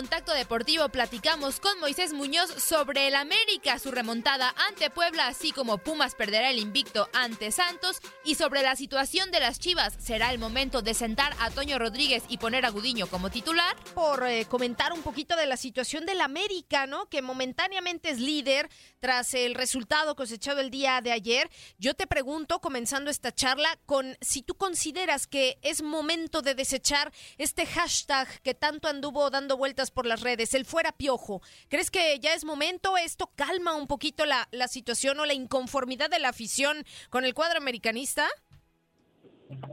Contacto Deportivo platicamos con Moisés Muñoz sobre el América, su remontada ante Puebla, así como Pumas perderá el invicto ante Santos y sobre la situación de las Chivas. ¿Será el momento de sentar a Toño Rodríguez y poner a Gudiño como titular? Por eh, comentar un poquito de la situación del América, ¿no? Que momentáneamente es líder tras el resultado cosechado el día de ayer. Yo te pregunto, comenzando esta charla, con si tú consideras que es momento de desechar este hashtag que tanto anduvo dando vueltas por las redes, el fuera piojo. ¿Crees que ya es momento? ¿Esto calma un poquito la, la situación o la inconformidad de la afición con el cuadro americanista?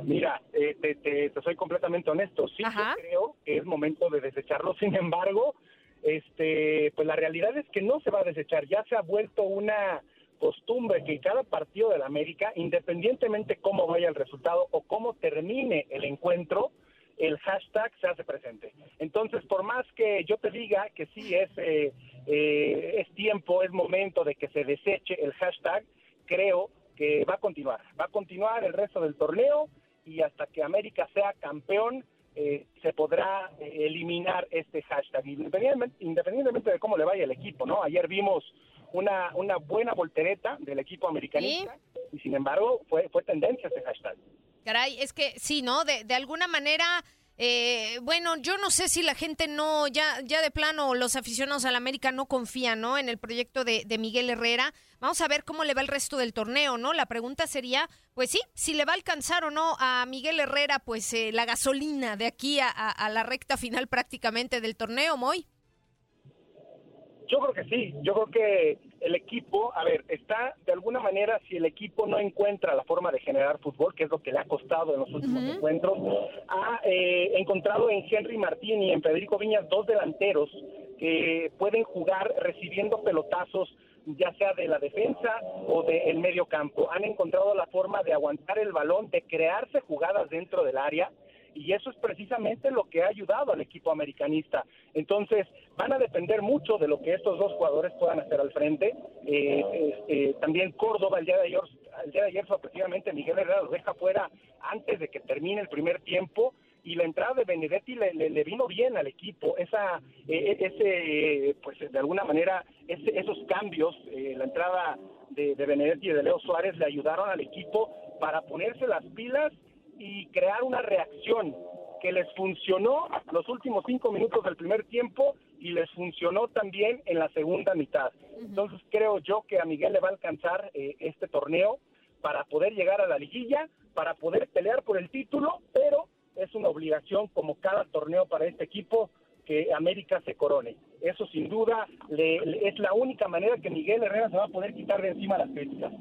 Mira, eh, te, soy completamente honesto. Sí, creo que es momento de desecharlo. Sin embargo, este, pues la realidad es que no se va a desechar. Ya se ha vuelto una costumbre que cada partido de la América, independientemente cómo vaya el resultado o cómo termine el encuentro, el hashtag se hace presente. Entonces, por más que yo te diga que sí es, eh, eh, es tiempo, es momento de que se deseche el hashtag, creo que va a continuar. Va a continuar el resto del torneo y hasta que América sea campeón, eh, se podrá eliminar este hashtag, independientemente, independientemente de cómo le vaya el equipo, ¿no? Ayer vimos una, una buena voltereta del equipo americanista y sin embargo fue, fue tendencia ese hashtag. Caray, es que sí, ¿no? De, de alguna manera, eh, bueno, yo no sé si la gente no, ya, ya de plano, los aficionados al América no confían, ¿no? En el proyecto de, de, Miguel Herrera. Vamos a ver cómo le va el resto del torneo, ¿no? La pregunta sería, pues sí, si le va a alcanzar o no a Miguel Herrera, pues eh, la gasolina de aquí a, a la recta final prácticamente del torneo, Moy. Yo creo que sí, yo creo que el equipo, a ver, está de alguna manera, si el equipo no encuentra la forma de generar fútbol, que es lo que le ha costado en los últimos encuentros, ha eh, encontrado en Henry Martín y en Federico Viñas dos delanteros que pueden jugar recibiendo pelotazos ya sea de la defensa o del medio campo. Han encontrado la forma de aguantar el balón, de crearse jugadas dentro del área y eso es precisamente lo que ha ayudado al equipo americanista. Entonces, van a depender mucho de lo que estos dos jugadores puedan hacer al frente. Eh, este, también Córdoba, el día de ayer, el día de ayer Miguel Herrera lo deja fuera antes de que termine el primer tiempo y la entrada de Benedetti le, vino bien al equipo. Esa, eh, ese, pues de alguna manera, esos cambios, eh, la entrada de, de Benedetti y de Leo Suárez le ayudaron al equipo para ponerse las pilas y crear una reacción que les funcionó los últimos cinco minutos del primer tiempo y les funcionó también en la segunda mitad. Entonces creo yo que a Miguel le va a alcanzar eh, este torneo para poder llegar a la liguilla, para poder pelear por el título, pero es una obligación como cada torneo para este equipo que América se corone. Eso sin duda es la única manera que Miguel Herrera se va a poder quitar de encima las críticas.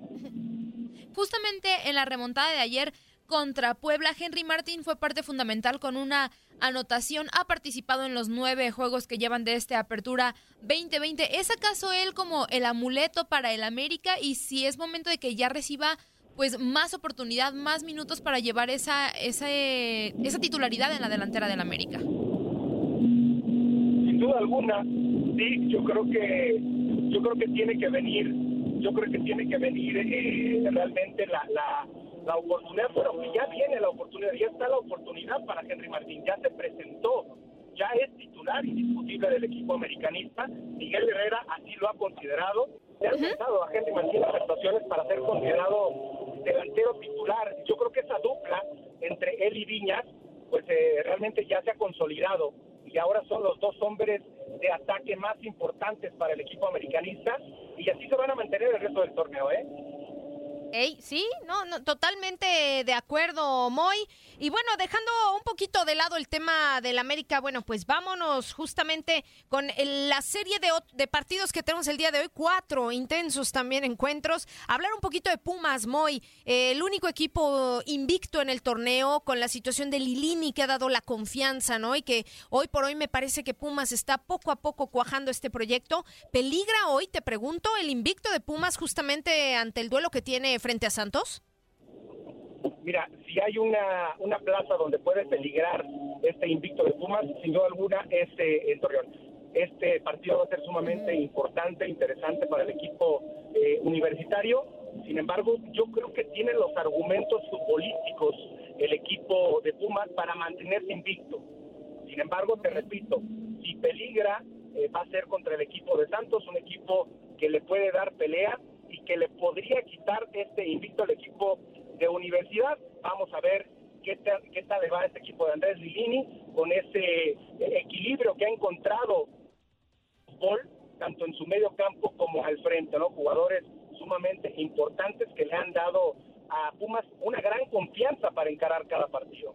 Justamente en la remontada de ayer contra Puebla. Henry Martín fue parte fundamental con una anotación. Ha participado en los nueve juegos que llevan de esta apertura 2020. ¿Es acaso él como el amuleto para el América? Y si es momento de que ya reciba pues más oportunidad, más minutos para llevar esa, esa, esa titularidad en la delantera del América. Sin duda alguna, sí, yo creo que yo creo que tiene que venir, yo creo que tiene que venir eh, realmente la, la la oportunidad, bueno, ya viene la oportunidad, ya está la oportunidad para Henry Martín, ya se presentó, ya es titular indiscutible del equipo americanista. Miguel Herrera así lo ha considerado. Se han uh a Henry Martín las actuaciones para ser considerado delantero titular. Yo creo que esa dupla entre él y Viñas, pues eh, realmente ya se ha consolidado y ahora son los dos hombres de ataque más importantes para el equipo americanista y así se van a mantener el resto del torneo, ¿eh? Sí, no, no, totalmente de acuerdo, Moy. Y bueno, dejando un poquito de lado el tema del América, bueno, pues vámonos justamente con la serie de, de, partidos que tenemos el día de hoy, cuatro intensos también encuentros. Hablar un poquito de Pumas, Moy, el único equipo invicto en el torneo con la situación de Lilini que ha dado la confianza, ¿no? Y que hoy por hoy me parece que Pumas está poco a poco cuajando este proyecto. ¿Peligra hoy, te pregunto, el invicto de Pumas justamente ante el duelo que tiene frente a Santos? Mira, si hay una, una plaza donde puede peligrar este invicto de Pumas, sin duda alguna es eh, Torreón. Este partido va a ser sumamente importante, interesante para el equipo eh, universitario. Sin embargo, yo creo que tiene los argumentos futbolísticos el equipo de Pumas para mantenerse invicto. Sin embargo, te repito, si peligra, eh, va a ser contra el equipo de Santos, un equipo que le puede dar pelea que le podría quitar este invicto al equipo de universidad. Vamos a ver qué, qué tal le va a este equipo de Andrés Lilini con ese equilibrio que ha encontrado fútbol, tanto en su medio campo como al frente, ¿no? Jugadores sumamente importantes que le han dado a Pumas una gran confianza para encarar cada partido.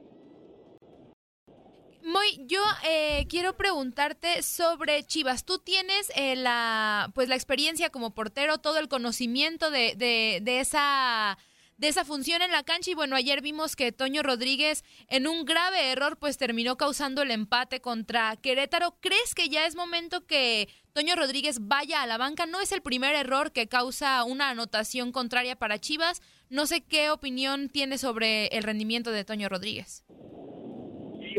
Muy, yo eh, quiero preguntarte sobre Chivas. Tú tienes eh, la, pues la experiencia como portero, todo el conocimiento de, de, de esa de esa función en la cancha y bueno, ayer vimos que Toño Rodríguez en un grave error pues terminó causando el empate contra Querétaro. ¿Crees que ya es momento que Toño Rodríguez vaya a la banca? No es el primer error que causa una anotación contraria para Chivas. No sé qué opinión tiene sobre el rendimiento de Toño Rodríguez.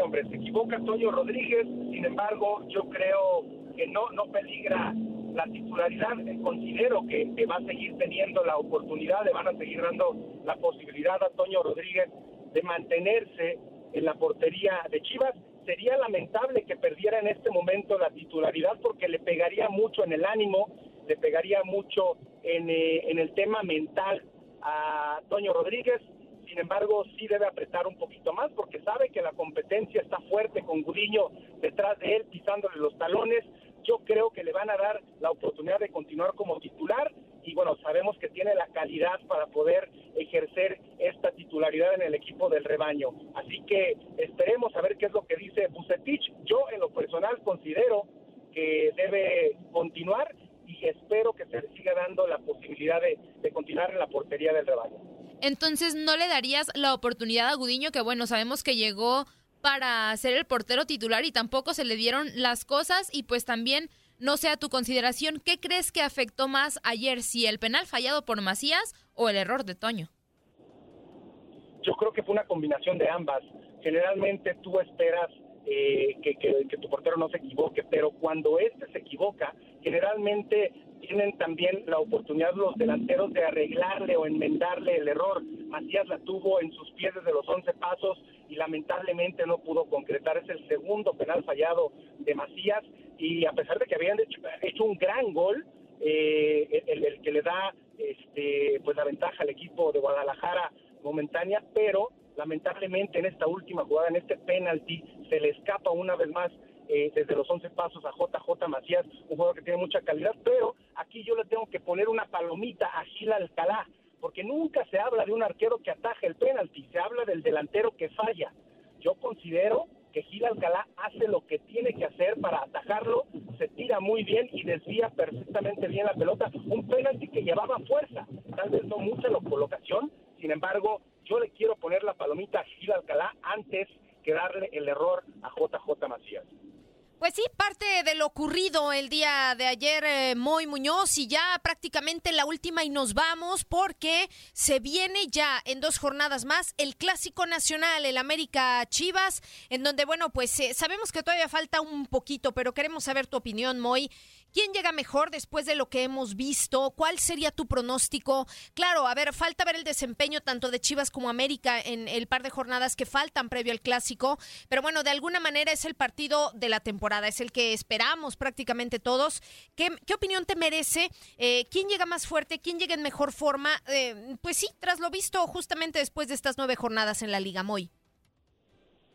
Hombre, se equivoca Toño Rodríguez, sin embargo, yo creo que no, no peligra la titularidad, considero que, va a seguir teniendo la oportunidad, le van a seguir dando la posibilidad a Toño Rodríguez de mantenerse en la portería de Chivas. Sería lamentable que perdiera en este momento la titularidad porque le pegaría mucho en el ánimo, le pegaría mucho en, eh, en el tema mental a Toño Rodríguez. Sin embargo, sí debe apretar un poquito más porque sabe que la competencia está fuerte con Gudiño detrás de él, pisándole los talones yo creo que le van a dar la oportunidad de continuar como titular y bueno, sabemos que tiene la calidad para poder ejercer esta titularidad en el equipo del rebaño. Así que esperemos a ver qué es lo que dice Bucetich. Yo en lo personal considero que debe continuar y espero que se le siga dando la posibilidad de, de continuar en la portería del rebaño. Entonces, ¿no le darías la oportunidad a Gudiño, que bueno, sabemos que llegó para ser el portero titular y tampoco se le dieron las cosas y pues también no sea tu consideración, ¿qué crees que afectó más ayer, si el penal fallado por Macías o el error de Toño? Yo creo que fue una combinación de ambas. Generalmente tú esperas eh, que, que, tu portero no se equivoque, pero cuando este se equivoca, generalmente tienen también la oportunidad los delanteros de arreglarle o enmendarle el error. Macías la tuvo en sus pies desde los 11 pasos y lamentablemente no pudo concretar. Es el segundo penal fallado de Macías y a pesar de que habían hecho, un gran gol, eh, el, que le da este, pues la ventaja al equipo de Guadalajara momentánea, pero lamentablemente en esta última jugada, en este penalti, se le escapa una vez más eh, desde los 11 pasos a JJ Macías, un jugador que tiene mucha calidad, pero aquí yo le tengo que poner una palomita a Gil Alcalá, porque nunca se habla de un arquero que ataja el penalti, se habla del delantero que falla. Yo considero que Gil Alcalá hace lo que tiene que hacer para atajarlo, se tira muy bien y desvía perfectamente bien la pelota, un penalti que llevaba fuerza, tal vez no mucha la colocación, sin embargo, yo le quiero poner la palomita a Gil Alcalá antes que darle el error a JJ Macías. Pues sí, parte de lo ocurrido el día de ayer, eh, Moy Muñoz, y ya prácticamente la última y nos vamos porque se viene ya en dos jornadas más el Clásico Nacional, el América Chivas, en donde, bueno, pues eh, sabemos que todavía falta un poquito, pero queremos saber tu opinión, Moy. ¿Quién llega mejor después de lo que hemos visto? ¿Cuál sería tu pronóstico? Claro, a ver, falta ver el desempeño tanto de Chivas como América en el par de jornadas que faltan previo al clásico, pero bueno, de alguna manera es el partido de la temporada, es el que esperamos prácticamente todos. ¿Qué, opinión te merece? Eh, ¿Quién llega más fuerte? ¿Quién llega en mejor forma? Eh, pues sí, tras lo visto justamente después de estas nueve jornadas en la Liga Moy.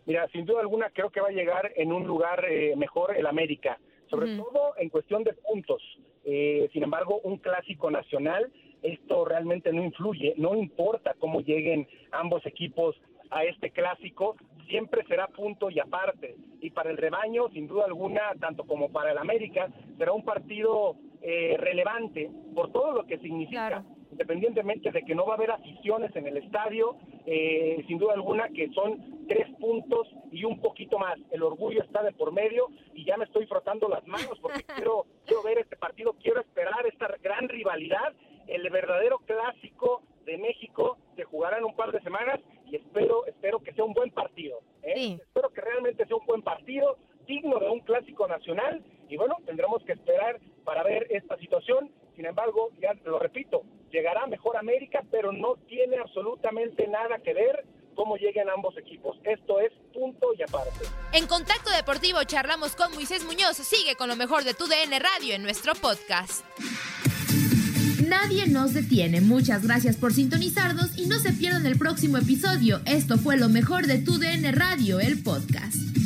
Mira, sin duda alguna creo que va a llegar en un lugar eh, mejor el América sobre todo en cuestión de puntos. Eh, sin embargo, un clásico nacional, esto realmente no influye, no importa cómo lleguen ambos equipos a este clásico, siempre será punto y aparte. Y para el rebaño, sin duda alguna, tanto como para el América, será un partido eh, relevante por todo lo que significa independientemente de que no va a haber aficiones en el estadio, eh, sin duda alguna que son tres puntos y un poquito más. El orgullo está de por medio y ya me estoy frotando las manos porque quiero, quiero ver este partido, quiero esperar esta gran rivalidad, el verdadero clásico de México se jugará en un par de semanas y espero espero que sea un buen partido. ¿eh? Espero que realmente sea un buen partido, digno de un clásico nacional y bueno, tendremos que esperar para ver esta situación. Sin embargo, ya lo repito, llegará mejor a América, pero no tiene absolutamente nada que ver cómo lleguen ambos equipos. Esto es punto y aparte. En Contacto Deportivo charlamos con Moisés Muñoz. Sigue con lo mejor de tu DN Radio en nuestro podcast. Nadie nos detiene. Muchas gracias por sintonizarnos y no se pierdan el próximo episodio. Esto fue lo mejor de tu DN Radio, el podcast.